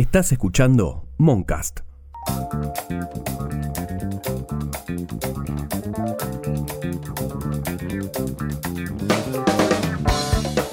Estás escuchando Moncast.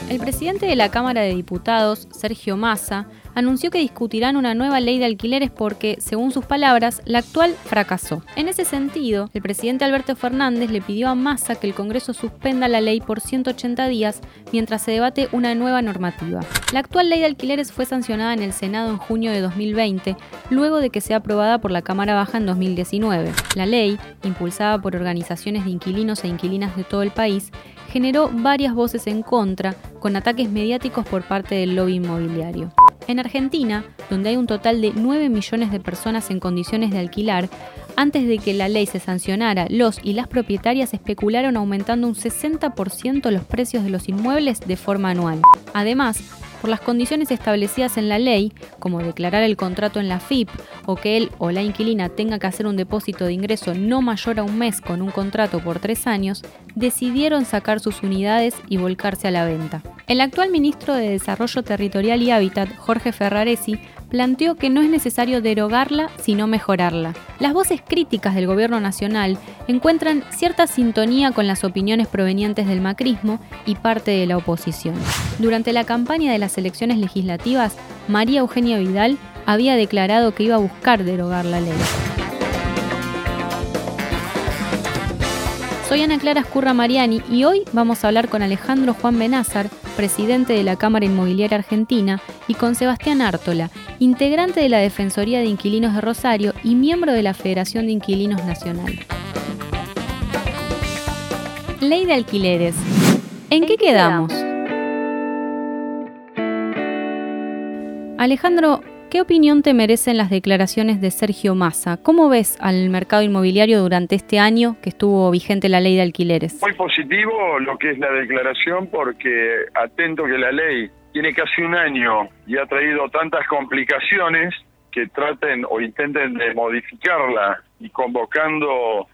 El presidente de la Cámara de Diputados, Sergio Massa, anunció que discutirán una nueva ley de alquileres porque, según sus palabras, la actual fracasó. En ese sentido, el presidente Alberto Fernández le pidió a Massa que el Congreso suspenda la ley por 180 días mientras se debate una nueva normativa. La actual ley de alquileres fue sancionada en el Senado en junio de 2020, luego de que sea aprobada por la Cámara Baja en 2019. La ley, impulsada por organizaciones de inquilinos e inquilinas de todo el país, generó varias voces en contra, con ataques mediáticos por parte del lobby inmobiliario. En Argentina, donde hay un total de 9 millones de personas en condiciones de alquilar, antes de que la ley se sancionara, los y las propietarias especularon aumentando un 60% los precios de los inmuebles de forma anual. Además, por las condiciones establecidas en la ley, como declarar el contrato en la FIP o que él o la inquilina tenga que hacer un depósito de ingreso no mayor a un mes con un contrato por tres años, decidieron sacar sus unidades y volcarse a la venta. El actual ministro de Desarrollo Territorial y Hábitat, Jorge Ferraresi, planteó que no es necesario derogarla, sino mejorarla. Las voces críticas del gobierno nacional encuentran cierta sintonía con las opiniones provenientes del macrismo y parte de la oposición. Durante la campaña de las elecciones legislativas, María Eugenia Vidal había declarado que iba a buscar derogar la ley. Soy Ana Clara Escurra Mariani y hoy vamos a hablar con Alejandro Juan Benázar, presidente de la Cámara Inmobiliaria Argentina, y con Sebastián Ártola, integrante de la Defensoría de Inquilinos de Rosario y miembro de la Federación de Inquilinos Nacional. Ley de alquileres. ¿En qué quedamos? Alejandro, ¿qué opinión te merecen las declaraciones de Sergio Massa? ¿Cómo ves al mercado inmobiliario durante este año que estuvo vigente la ley de alquileres? Muy positivo lo que es la declaración porque atento que la ley tiene casi un año y ha traído tantas complicaciones que traten o intenten de modificarla y convocando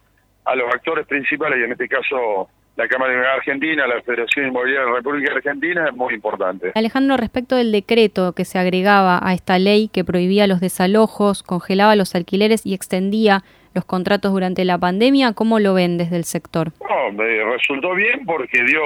a los actores principales, y en este caso la Cámara de Argentina, la Federación Inmobiliaria de la República Argentina, es muy importante. Alejandro, respecto del decreto que se agregaba a esta ley que prohibía los desalojos, congelaba los alquileres y extendía los contratos durante la pandemia, ¿cómo lo ven desde el sector? No, me resultó bien porque dio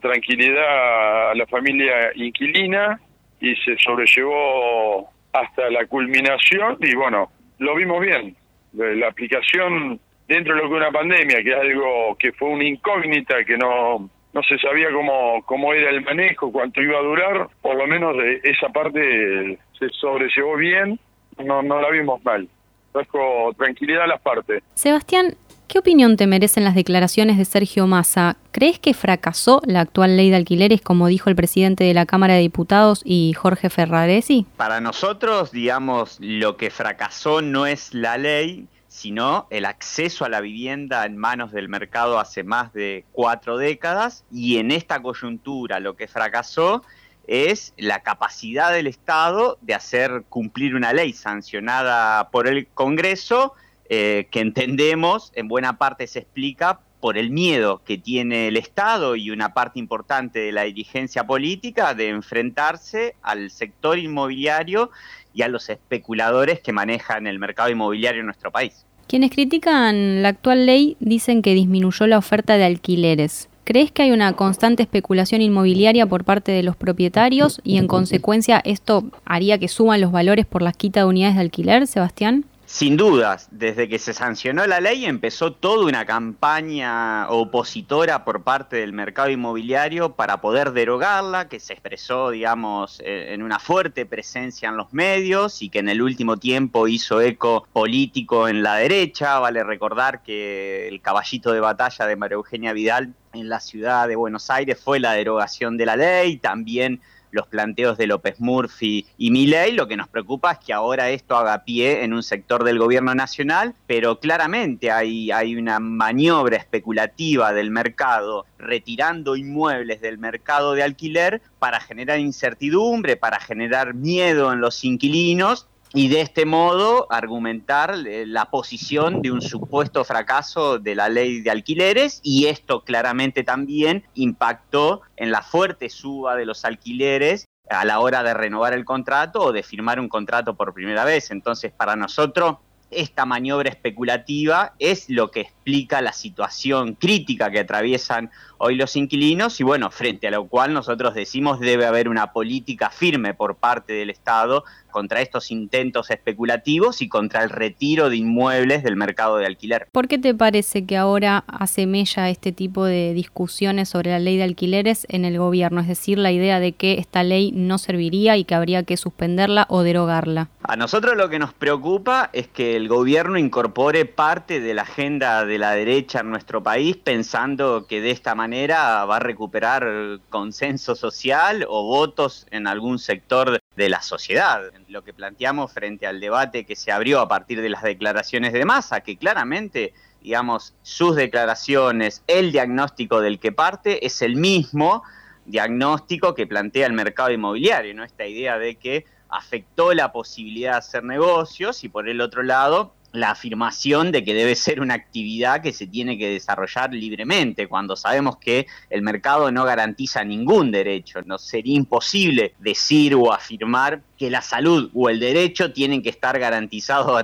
tranquilidad a la familia inquilina y se sobrellevó hasta la culminación y bueno, lo vimos bien. La aplicación dentro de lo que una pandemia, que es algo que fue una incógnita, que no, no se sabía cómo, cómo era el manejo, cuánto iba a durar, por lo menos de esa parte se sobrellevó bien, no, no la vimos mal trajo tranquilidad a las partes. Sebastián, ¿qué opinión te merecen las declaraciones de Sergio Massa? ¿Crees que fracasó la actual ley de alquileres, como dijo el presidente de la Cámara de Diputados y Jorge Ferraresi? Para nosotros, digamos, lo que fracasó no es la ley, sino el acceso a la vivienda en manos del mercado hace más de cuatro décadas y en esta coyuntura lo que fracasó es la capacidad del Estado de hacer cumplir una ley sancionada por el Congreso, eh, que entendemos en buena parte se explica por el miedo que tiene el Estado y una parte importante de la dirigencia política de enfrentarse al sector inmobiliario y a los especuladores que manejan el mercado inmobiliario en nuestro país. Quienes critican la actual ley dicen que disminuyó la oferta de alquileres. ¿Crees que hay una constante especulación inmobiliaria por parte de los propietarios y en consecuencia esto haría que suban los valores por la quita de unidades de alquiler, Sebastián? Sin dudas, desde que se sancionó la ley empezó toda una campaña opositora por parte del mercado inmobiliario para poder derogarla, que se expresó, digamos, eh, en una fuerte presencia en los medios y que en el último tiempo hizo eco político en la derecha. Vale recordar que el caballito de batalla de María Eugenia Vidal en la ciudad de Buenos Aires fue la derogación de la ley, también los planteos de López Murphy y Milei. Lo que nos preocupa es que ahora esto haga pie en un sector del gobierno nacional, pero claramente hay, hay una maniobra especulativa del mercado retirando inmuebles del mercado de alquiler para generar incertidumbre, para generar miedo en los inquilinos y de este modo argumentar eh, la posición de un supuesto fracaso de la ley de alquileres y esto claramente también impactó en la fuerte suba de los alquileres a la hora de renovar el contrato o de firmar un contrato por primera vez. Entonces, para nosotros, esta maniobra especulativa es lo que explica la situación crítica que atraviesan hoy los inquilinos y bueno, frente a lo cual nosotros decimos debe haber una política firme por parte del Estado contra estos intentos especulativos y contra el retiro de inmuebles del mercado de alquiler. ¿Por qué te parece que ahora asemella este tipo de discusiones sobre la ley de alquileres en el gobierno? Es decir, la idea de que esta ley no serviría y que habría que suspenderla o derogarla. A nosotros lo que nos preocupa es que el gobierno incorpore parte de la agenda de la derecha en nuestro país pensando que de esta manera va a recuperar consenso social o votos en algún sector de la sociedad. Lo que planteamos frente al debate que se abrió a partir de las declaraciones de masa, que claramente, digamos, sus declaraciones, el diagnóstico del que parte es el mismo diagnóstico que plantea el mercado inmobiliario, ¿no? Esta idea de que afectó la posibilidad de hacer negocios y por el otro lado la afirmación de que debe ser una actividad que se tiene que desarrollar libremente, cuando sabemos que el mercado no garantiza ningún derecho. No sería imposible decir o afirmar que la salud o el derecho tienen que estar garantizados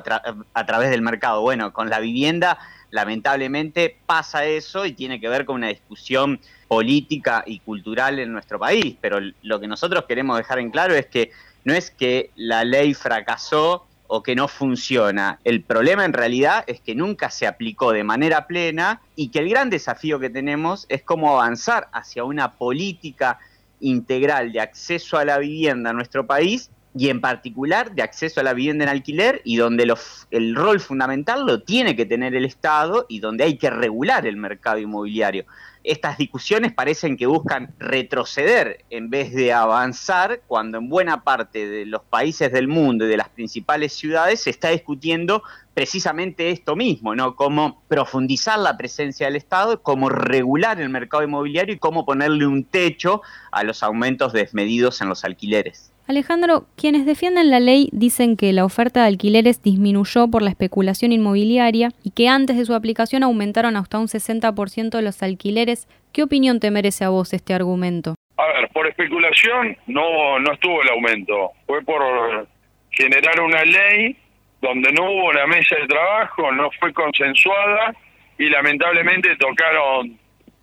a, través del mercado. Bueno, con la vivienda lamentablemente pasa eso y tiene que ver con una discusión política y cultural en nuestro país, pero lo que nosotros queremos dejar en claro es que no es que la ley fracasó o que no funciona. El problema en realidad es que nunca se aplicó de manera plena y que el gran desafío que tenemos es cómo avanzar hacia una política integral de acceso a la vivienda en nuestro país y en particular de acceso a la vivienda en alquiler y donde el rol fundamental lo tiene que tener el Estado y donde hay que regular el mercado inmobiliario estas discusiones parecen que buscan retroceder en vez de avanzar, cuando en buena parte de los países del mundo y de las principales ciudades se está discutiendo precisamente esto mismo, ¿no? Cómo profundizar la presencia del Estado, cómo regular el mercado inmobiliario y cómo ponerle un techo a los aumentos desmedidos en los alquileres. Alejandro, quienes defienden la ley dicen que la oferta de alquileres disminuyó por la especulación inmobiliaria y que antes de su aplicación aumentaron hasta un 60% los alquileres. ¿Qué opinión te merece a vos este argumento? A ver, por especulación no, no estuvo el aumento. Fue por generar una ley donde no hubo una mesa de trabajo, no fue consensuada y lamentablemente tocaron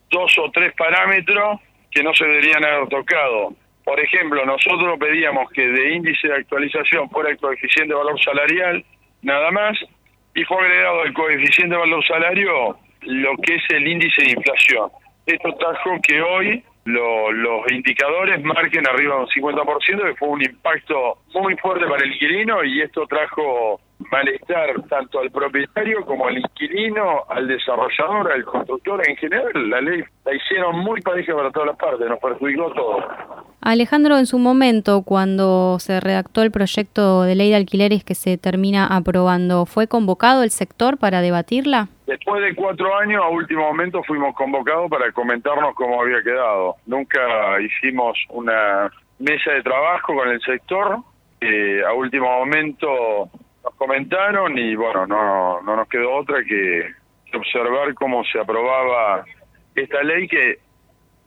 dos o tres parámetros que no se deberían haber tocado por ejemplo, nosotros pedíamos que de índice de actualización fuera el coeficiente de valor salarial, nada más, y fue agregado el coeficiente de valor salario lo que es el índice de inflación. Esto trajo que hoy los indicadores marquen arriba de un 50%, que fue un impacto muy fuerte para el inquilino y esto trajo malestar tanto al propietario como al inquilino, al desarrollador, al constructor en general. La ley la hicieron muy pareja para todas las partes, nos perjudicó todo. Alejandro, en su momento, cuando se redactó el proyecto de ley de alquileres que se termina aprobando, ¿fue convocado el sector para debatirla? Después de cuatro años, a último momento fuimos convocados para comentarnos cómo había quedado. Nunca hicimos una mesa de trabajo con el sector. Eh, a último momento nos comentaron y bueno, no, no nos quedó otra que observar cómo se aprobaba esta ley que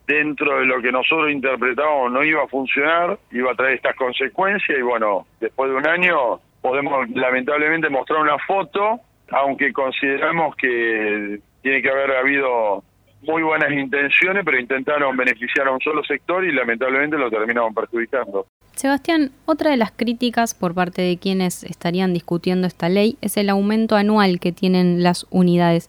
dentro de lo que nosotros interpretábamos no iba a funcionar, iba a traer estas consecuencias y bueno, después de un año podemos lamentablemente mostrar una foto, aunque consideramos que tiene que haber habido muy buenas intenciones, pero intentaron beneficiar a un solo sector y lamentablemente lo terminaron perjudicando. Sebastián, otra de las críticas por parte de quienes estarían discutiendo esta ley es el aumento anual que tienen las unidades.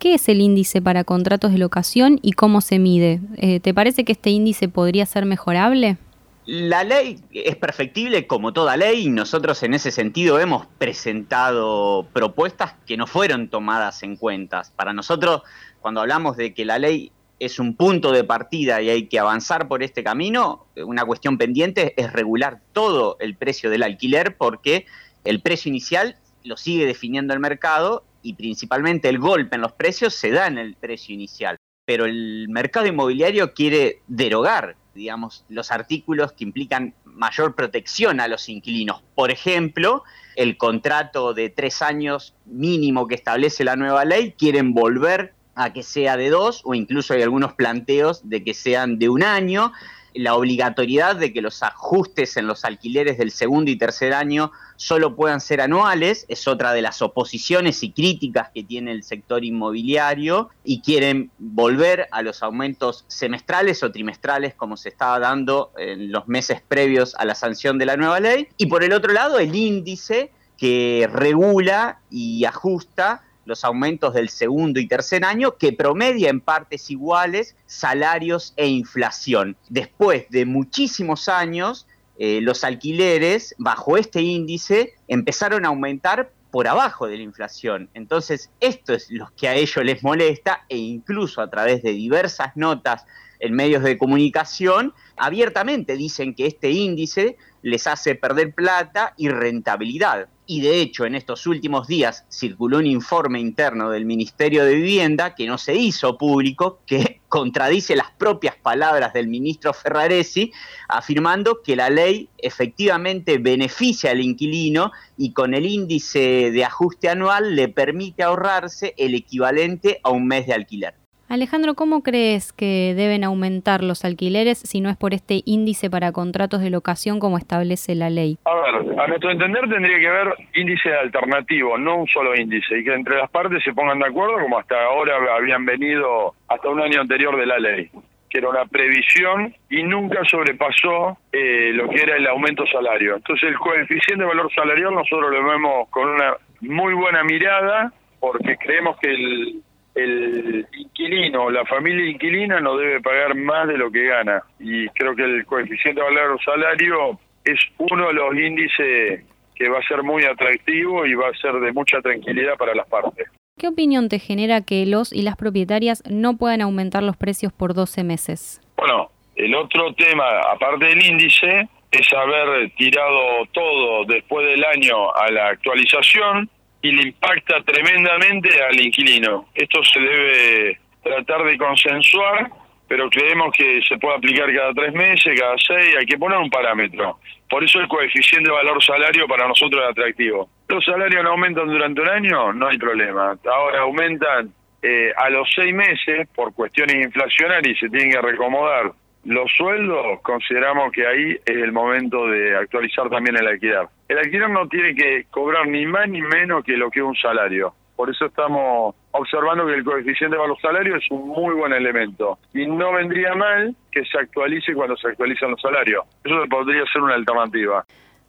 ¿Qué es el índice para contratos de locación y cómo se mide? Eh, ¿Te parece que este índice podría ser mejorable? La ley es perfectible como toda ley y nosotros en ese sentido hemos presentado propuestas que no fueron tomadas en cuenta. Para nosotros, cuando hablamos de que la ley es un punto de partida y hay que avanzar por este camino, una cuestión pendiente es regular todo el precio del alquiler porque el precio inicial lo sigue definiendo el mercado y principalmente el golpe en los precios se da en el precio inicial. Pero el mercado inmobiliario quiere derogar, digamos, los artículos que implican mayor protección a los inquilinos. Por ejemplo, el contrato de tres años mínimo que establece la nueva ley, quieren volver a que sea de dos o incluso hay algunos planteos de que sean de un año. la obligatoriedad de que los ajustes en los alquileres del segundo y tercer año solo puedan ser anuales, es otra de las oposiciones y críticas que tiene el sector inmobiliario y quieren volver a los aumentos semestrales o trimestrales como se estaba dando en los meses previos a la sanción de la nueva ley. Y por el otro lado, el índice que regula y ajusta los aumentos del segundo y tercer año, que promedia en partes iguales salarios e inflación. Después de muchísimos años, eh, los alquileres bajo este índice empezaron a aumentar por abajo de la inflación. Entonces, esto es lo que a ellos les molesta e incluso a través de diversas notas en medios de comunicación, abiertamente dicen que este índice les hace perder plata y rentabilidad y de hecho en estos últimos días circuló un informe interno del Ministerio de Vivienda que no se hizo público, que contradice las propias palabras del ministro Ferraresi, afirmando que la ley efectivamente beneficia al inquilino y con el índice de ajuste anual le permite ahorrarse el equivalente a un mes de alquiler. Alejandro, ¿cómo crees que deben aumentar los alquileres si no es por este índice para contratos de locación como establece la ley? A ver, a nuestro entender tendría que haber índice alternativo, no un solo índice, y que entre las partes se pongan de acuerdo como hasta ahora habían venido hasta un año anterior de la ley que era una previsión y nunca sobrepasó eh, lo que era el aumento salario. Entonces el coeficiente de valor salarial nosotros lo vemos con una muy buena mirada porque creemos que el, el inquilino, la familia inquilina no debe pagar más de lo que gana. Y creo que el coeficiente de valor salario es uno de los índices que va a ser muy atractivo y va a ser de mucha tranquilidad para las partes. ¿Qué opinión te genera que los y las propietarias no puedan aumentar los precios por 12 meses? Bueno, el otro tema, aparte del índice, es haber tirado todo después del año a la actualización y le impacta tremendamente al inquilino. Esto se debe tratar de consensuar, pero creemos que se puede aplicar cada tres meses, cada seis, hay que poner un parámetro. Por eso el coeficiente de valor salario para nosotros es atractivo. Los salarios no aumentan durante un año, no hay problema. Ahora aumentan eh, a los seis meses por cuestiones inflacionarias y se tienen que recomodar los sueldos, consideramos que ahí es el momento de actualizar también el alquiler. El alquiler no tiene que cobrar ni más ni menos que lo que es un salario. Por eso estamos observando que el coeficiente de valor salario es un muy buen elemento. Y no vendría mal que se actualice cuando se actualizan los salarios. Eso podría ser una alternativa.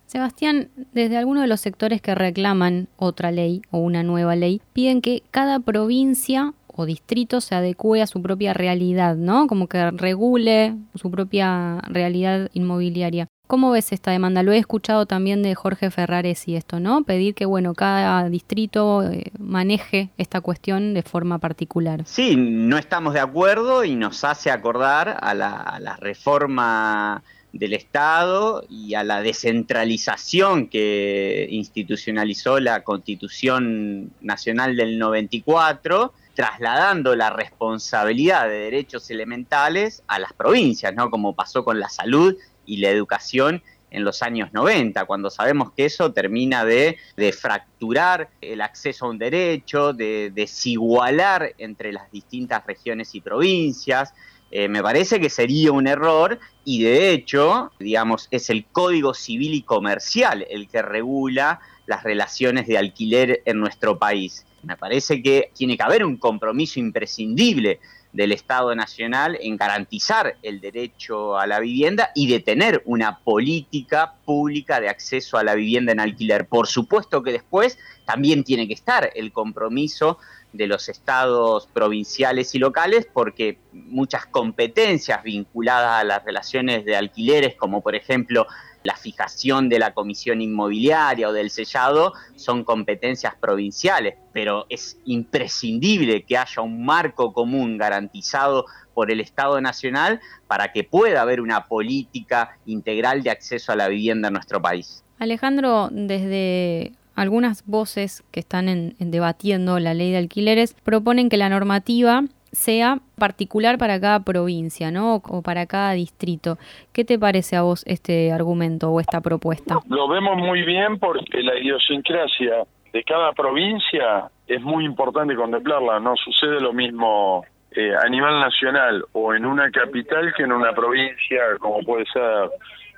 Sebastián, desde algunos de los sectores que reclaman otra ley o una nueva ley, piden que cada provincia o distrito se adecue a su propia realidad, ¿no? Como que regule su propia realidad inmobiliaria. ¿Cómo ves esta demanda? Lo he escuchado también de Jorge Ferrares y esto, ¿no? Pedir que, bueno, cada distrito eh, maneje esta cuestión de forma particular. Sí, no estamos de acuerdo y nos hace acordar a la, a la reforma del Estado y a la descentralización que institucionalizó la Constitución Nacional del 94 trasladando la responsabilidad de derechos elementales a las provincias, ¿no? Como pasó con la salud y la educación en los años 90, cuando sabemos que eso termina de, fracturar el acceso a un derecho, de desigualar entre las distintas regiones y provincias. Eh, me parece que sería un error y de hecho, digamos, es el Código Civil y Comercial el que regula las relaciones de alquiler en nuestro país. Me parece que tiene que haber un compromiso imprescindible del Estado Nacional en garantizar el derecho a la vivienda y de tener una política pública de acceso a la vivienda en alquiler. Por supuesto que después también tiene que estar el compromiso de los estados provinciales y locales porque muchas competencias vinculadas a las relaciones de alquileres, como por ejemplo la fijación de la comisión inmobiliaria o del sellado son competencias provinciales, pero es imprescindible que haya un marco común garantizado por el Estado Nacional para que pueda haber una política integral de acceso a la vivienda en nuestro país. Alejandro, desde algunas voces que están debatiendo la ley de alquileres proponen que la normativa sea particular para cada provincia, ¿no? O para cada distrito. ¿Qué te parece a vos este argumento o esta propuesta? Lo vemos muy bien porque la idiosincrasia de cada provincia es muy importante contemplarla. No sucede lo mismo eh, a nivel nacional o en una capital que en una provincia como puede ser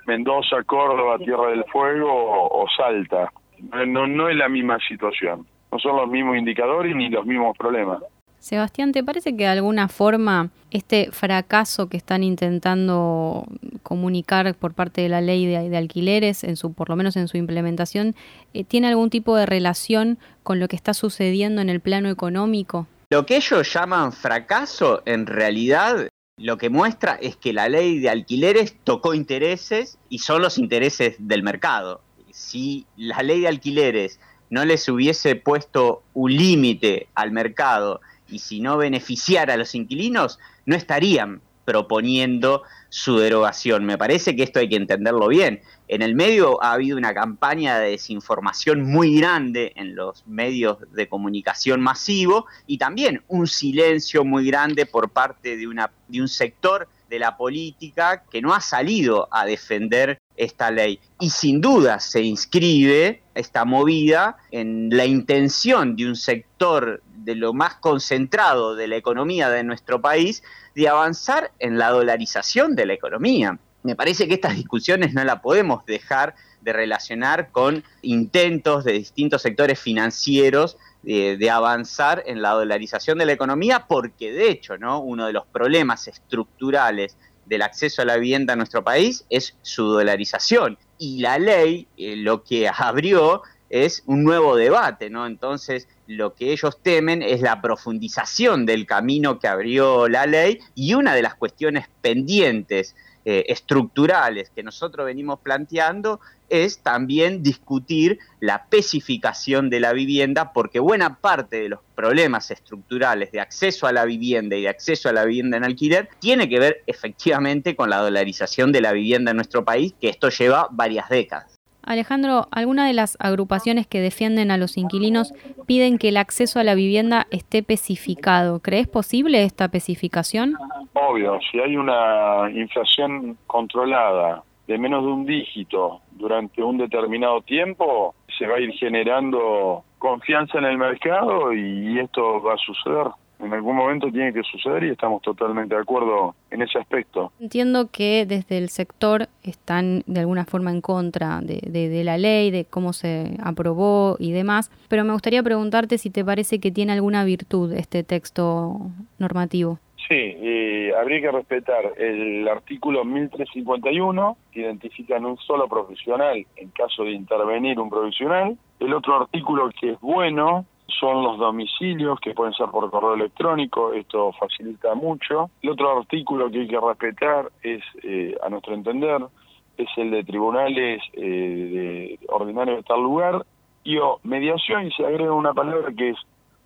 Mendoza, Córdoba, Tierra del Fuego o, Salta. No, no es la misma situación, no son los mismos indicadores ni los mismos problemas. Sebastián, ¿te parece que de alguna forma este fracaso que están intentando comunicar por parte de la ley de, alquileres, en su, por lo menos en su implementación, eh, tiene algún tipo de relación con lo que está sucediendo en el plano económico? Lo que ellos llaman fracaso, en realidad lo que muestra es que la ley de alquileres tocó intereses y son los intereses del mercado. Si la ley de alquileres no les hubiese puesto un límite al mercado y si no beneficiara a los inquilinos, no estarían proponiendo su derogación. Me parece que esto hay que entenderlo bien. En el medio ha habido una campaña de desinformación muy grande en los medios de comunicación masivo y también un silencio muy grande por parte de, una, de un sector de la política que no ha salido a defender esta ley. Y sin duda se inscribe esta movida en la intención de un sector de lo más concentrado de la economía de nuestro país de avanzar en la dolarización de la economía. Me parece que estas discusiones no la podemos dejar de relacionar con intentos de distintos sectores financieros de, avanzar en la dolarización de la economía, porque de hecho, ¿no? Uno de los problemas estructurales del acceso a la vivienda en nuestro país es su dolarización. Y la ley eh, lo que abrió es un nuevo debate, ¿no? Entonces, lo que ellos temen es la profundización del camino que abrió la ley y una de las cuestiones pendientes eh, estructurales que nosotros venimos planteando es también discutir la especificación de la vivienda, porque buena parte de los problemas estructurales de acceso a la vivienda y de acceso a la vivienda en alquiler tiene que ver efectivamente con la dolarización de la vivienda en nuestro país, que esto lleva varias décadas. Alejandro, algunas de las agrupaciones que defienden a los inquilinos piden que el acceso a la vivienda esté especificado. ¿Crees posible esta especificación? Obvio, si hay una inflación controlada de menos de un dígito durante un determinado tiempo, se va a ir generando confianza en el mercado y esto va a suceder en algún momento tiene que suceder y estamos totalmente de acuerdo en ese aspecto. Entiendo que desde el sector están de alguna forma en contra de, la ley, de cómo se aprobó y demás, pero me gustaría preguntarte si te parece que tiene alguna virtud este texto normativo. Sí, eh, habría que respetar el artículo 1351, que identifica en un solo profesional en caso de intervenir un profesional. El otro artículo que es bueno son los domicilios que pueden ser por correo electrónico, esto facilita mucho. El otro artículo que hay que respetar es, eh, a nuestro entender, es el de tribunales eh, de ordinarios de tal lugar y o mediación y se agrega una palabra que es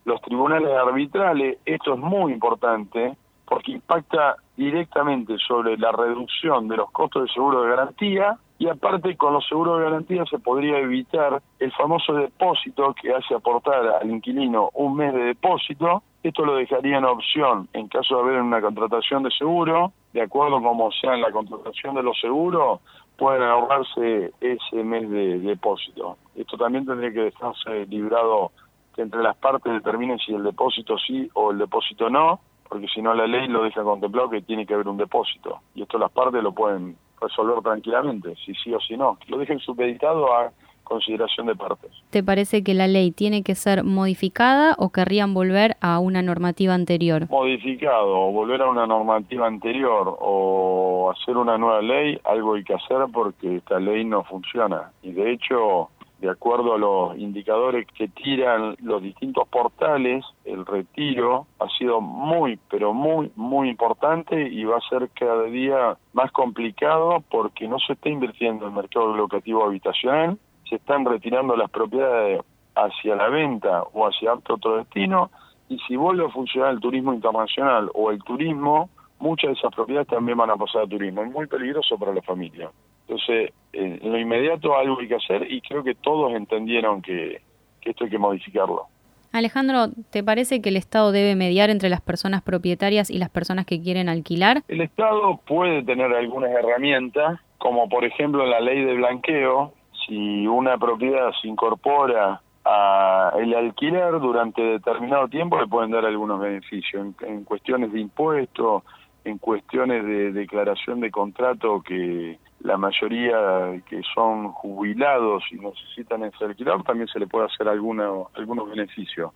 los tribunales arbitrales. Esto es muy importante porque impacta directamente sobre la reducción de los costos de seguro de garantía y aparte con los seguros de garantía se podría evitar el famoso depósito que hace aportar al inquilino un mes de depósito. Esto lo dejaría en opción en caso de haber una contratación de seguro, de acuerdo como sea en la contratación de los seguros, pueden ahorrarse ese mes de depósito. Esto también tendría que dejarse librado que entre las partes determinen si el depósito sí o el depósito no, porque si no la ley lo deja contemplado que tiene que haber un depósito. Y esto las partes lo pueden resolver tranquilamente, si sí o si no. Lo dejen supeditado a consideración de partes. ¿Te parece que la ley tiene que ser modificada o querrían volver a una normativa anterior? Modificado o volver a una normativa anterior o hacer una nueva ley, algo hay que hacer porque esta ley no funciona. Y de hecho, de acuerdo a los indicadores que tiran los distintos portales, el retiro ha sido muy, pero muy, muy importante y va a ser cada día más complicado porque no se está invirtiendo en el mercado locativo habitacional, se están retirando las propiedades hacia la venta o hacia otro destino y si vuelve a funcionar el turismo internacional o el turismo, muchas de esas propiedades también van a pasar a turismo. Es muy peligroso para la familia. Entonces, en lo inmediato algo hay que hacer y creo que todos entendieron que, esto hay que modificarlo. Alejandro, ¿te parece que el Estado debe mediar entre las personas propietarias y las personas que quieren alquilar? El Estado puede tener algunas herramientas, como por ejemplo la ley de blanqueo, si una propiedad se incorpora a el alquiler durante determinado tiempo le pueden dar algunos beneficios en, cuestiones de impuestos, en cuestiones de declaración de contrato que la mayoría que son jubilados y necesitan ese alquiler también se le puede hacer algunos algunos beneficios.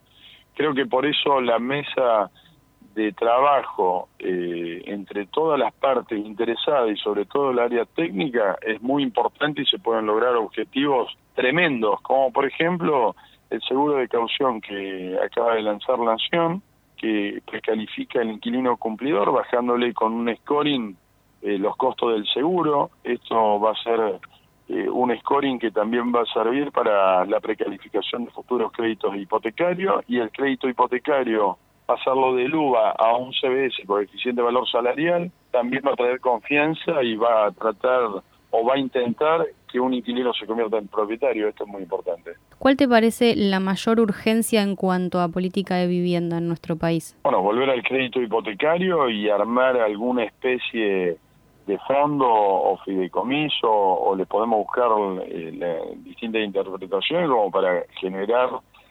Creo que por eso la mesa de trabajo eh, entre todas las partes interesadas y sobre todo el área técnica es muy importante y se pueden lograr objetivos tremendos, como por ejemplo el seguro de caución que acaba de lanzar Nación, que precalifica el inquilino cumplidor bajándole con un scoring eh, los costos del seguro. Esto va a ser eh, un scoring que también va a servir para la precalificación de futuros créditos hipotecarios y el crédito hipotecario pasarlo del UVA a un CBS, coeficiente de valor salarial, también va a traer confianza y va a tratar o va a intentar que un inquilino se convierta en propietario. Esto es muy importante. ¿Cuál te parece la mayor urgencia en cuanto a política de vivienda en nuestro país? Bueno, volver al crédito hipotecario y armar alguna especie de fondo o fideicomiso o le podemos buscar eh, distintas interpretaciones como para generar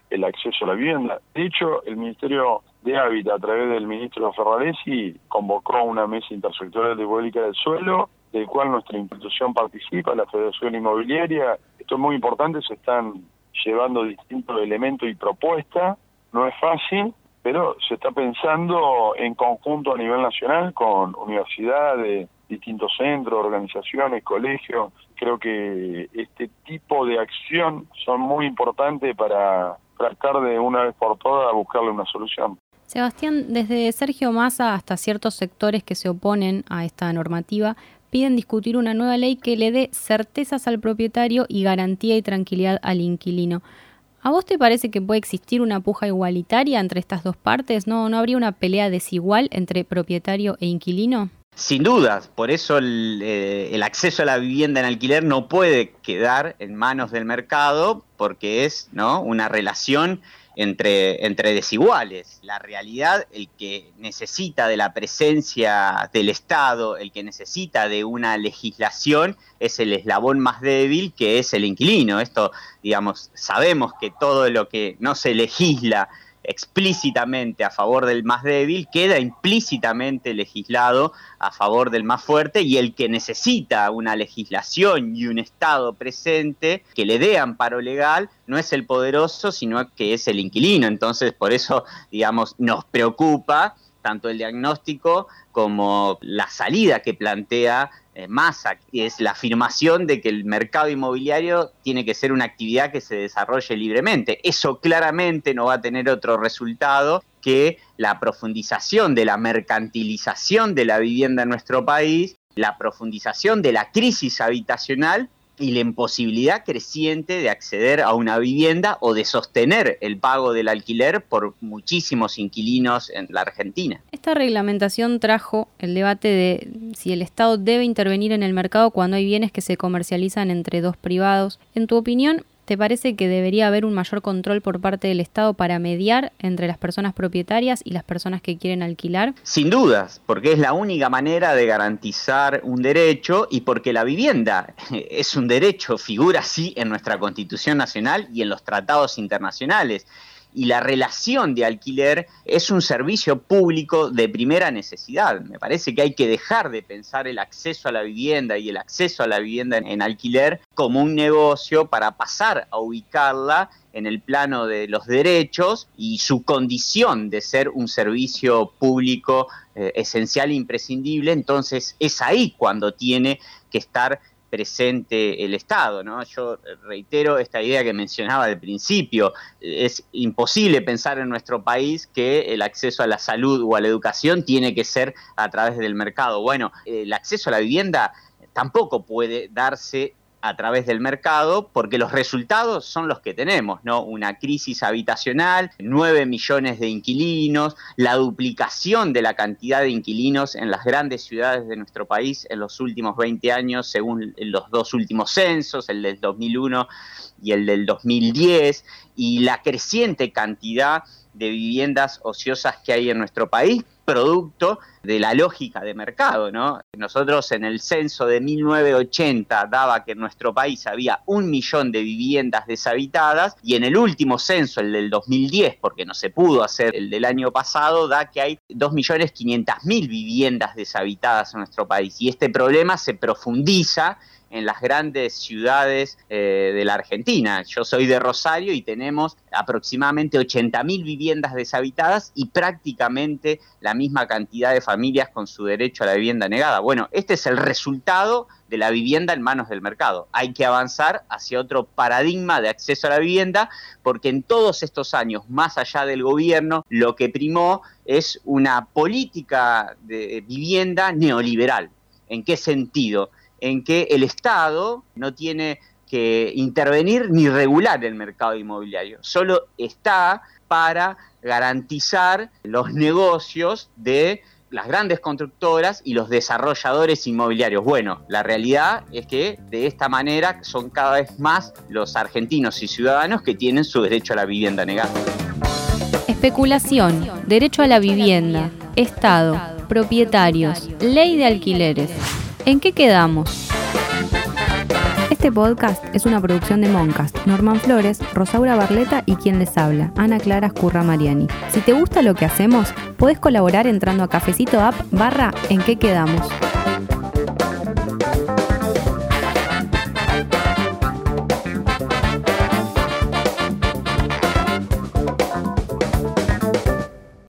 el acceso a la vivienda. De hecho, el Ministerio de Hábitat, a través del ministro Ferraresi, convocó una mesa intersectorial de política del suelo, del cual nuestra institución participa, la Federación Inmobiliaria. Esto es muy importante, se están llevando distintos elementos y propuestas. No es fácil, pero se está pensando en conjunto a nivel nacional con universidades, distintos centros, organizaciones, colegios. Creo que este tipo de acción son muy importantes para tratar de una vez por todas buscarle una solución. Sebastián, desde Sergio Massa hasta ciertos sectores que se oponen a esta normativa, piden discutir una nueva ley que le dé certezas al propietario y garantía y tranquilidad al inquilino. ¿A vos te parece que puede existir una puja igualitaria entre estas dos partes? ¿No, no habría una pelea desigual entre propietario e inquilino? Sin dudas, por eso eh, el, acceso a la vivienda en alquiler no puede quedar en manos del mercado porque es ¿no? una relación entre, entre desiguales. La realidad, el que necesita de la presencia del Estado, el que necesita de una legislación, es el eslabón más débil que es el inquilino. Esto, digamos, sabemos que todo lo que no se legisla explícitamente a favor del más débil, queda implícitamente legislado a favor del más fuerte y el que necesita una legislación y un Estado presente que le dé amparo legal no es el poderoso, sino que es el inquilino. Entonces, por eso, digamos, nos preocupa tanto el diagnóstico como la salida que plantea eh, Massa, que es la afirmación de que el mercado inmobiliario tiene que ser una actividad que se desarrolle libremente. Eso claramente no va a tener otro resultado que la profundización de la mercantilización de la vivienda en nuestro país, la profundización de la crisis habitacional y la imposibilidad creciente de acceder a una vivienda o de sostener el pago del alquiler por muchísimos inquilinos en la Argentina. Esta reglamentación trajo el debate de si el Estado debe intervenir en el mercado cuando hay bienes que se comercializan entre dos privados. En tu opinión, ¿Te parece que debería haber un mayor control por parte del Estado para mediar entre las personas propietarias y las personas que quieren alquilar? Sin dudas, porque es la única manera de garantizar un derecho y porque la vivienda es un derecho, figura así en nuestra Constitución Nacional y en los tratados internacionales y la relación de alquiler es un servicio público de primera necesidad. Me parece que hay que dejar de pensar el acceso a la vivienda y el acceso a la vivienda en, alquiler como un negocio para pasar a ubicarla en el plano de los derechos y su condición de ser un servicio público eh, esencial e imprescindible, entonces es ahí cuando tiene que estar presente el Estado. ¿no? Yo reitero esta idea que mencionaba al principio. Es imposible pensar en nuestro país que el acceso a la salud o a la educación tiene que ser a través del mercado. Bueno, el acceso a la vivienda tampoco puede darse a través del mercado, porque los resultados son los que tenemos, ¿no? Una crisis habitacional, 9 millones de inquilinos, la duplicación de la cantidad de inquilinos en las grandes ciudades de nuestro país en los últimos 20 años, según los dos últimos censos, el del 2001 y el del 2010, y la creciente cantidad de viviendas ociosas que hay en nuestro país, producto de la lógica de mercado, ¿no? Nosotros en el censo de 1980 daba que en nuestro país había un millón de viviendas deshabitadas y en el último censo, el del 2010, porque no se pudo hacer el del año pasado, da que hay 2.500.000 viviendas deshabitadas en nuestro país y este problema se profundiza en las grandes ciudades eh, de la Argentina. Yo soy de Rosario y tenemos aproximadamente 80.000 viviendas deshabitadas y prácticamente la misma cantidad de familias con su derecho a la vivienda negada. Bueno, este es el resultado de la vivienda en manos del mercado. Hay que avanzar hacia otro paradigma de acceso a la vivienda porque en todos estos años, más allá del gobierno, lo que primó es una política de vivienda neoliberal. ¿En qué sentido? En que el Estado no tiene que intervenir ni regular el mercado inmobiliario, solo está para garantizar los negocios de las grandes constructoras y los desarrolladores inmobiliarios. Bueno, la realidad es que de esta manera son cada vez más los argentinos y ciudadanos que tienen su derecho a la vivienda negada. Especulación, derecho a la vivienda, Estado, propietarios, ley de alquileres. ¿En qué quedamos? Este podcast es una producción de Moncast, Norman Flores, Rosaura Barleta y quien les habla, Ana Clara Escurra Mariani. Si te gusta lo que hacemos, puedes colaborar entrando a cafecito app barra en qué quedamos.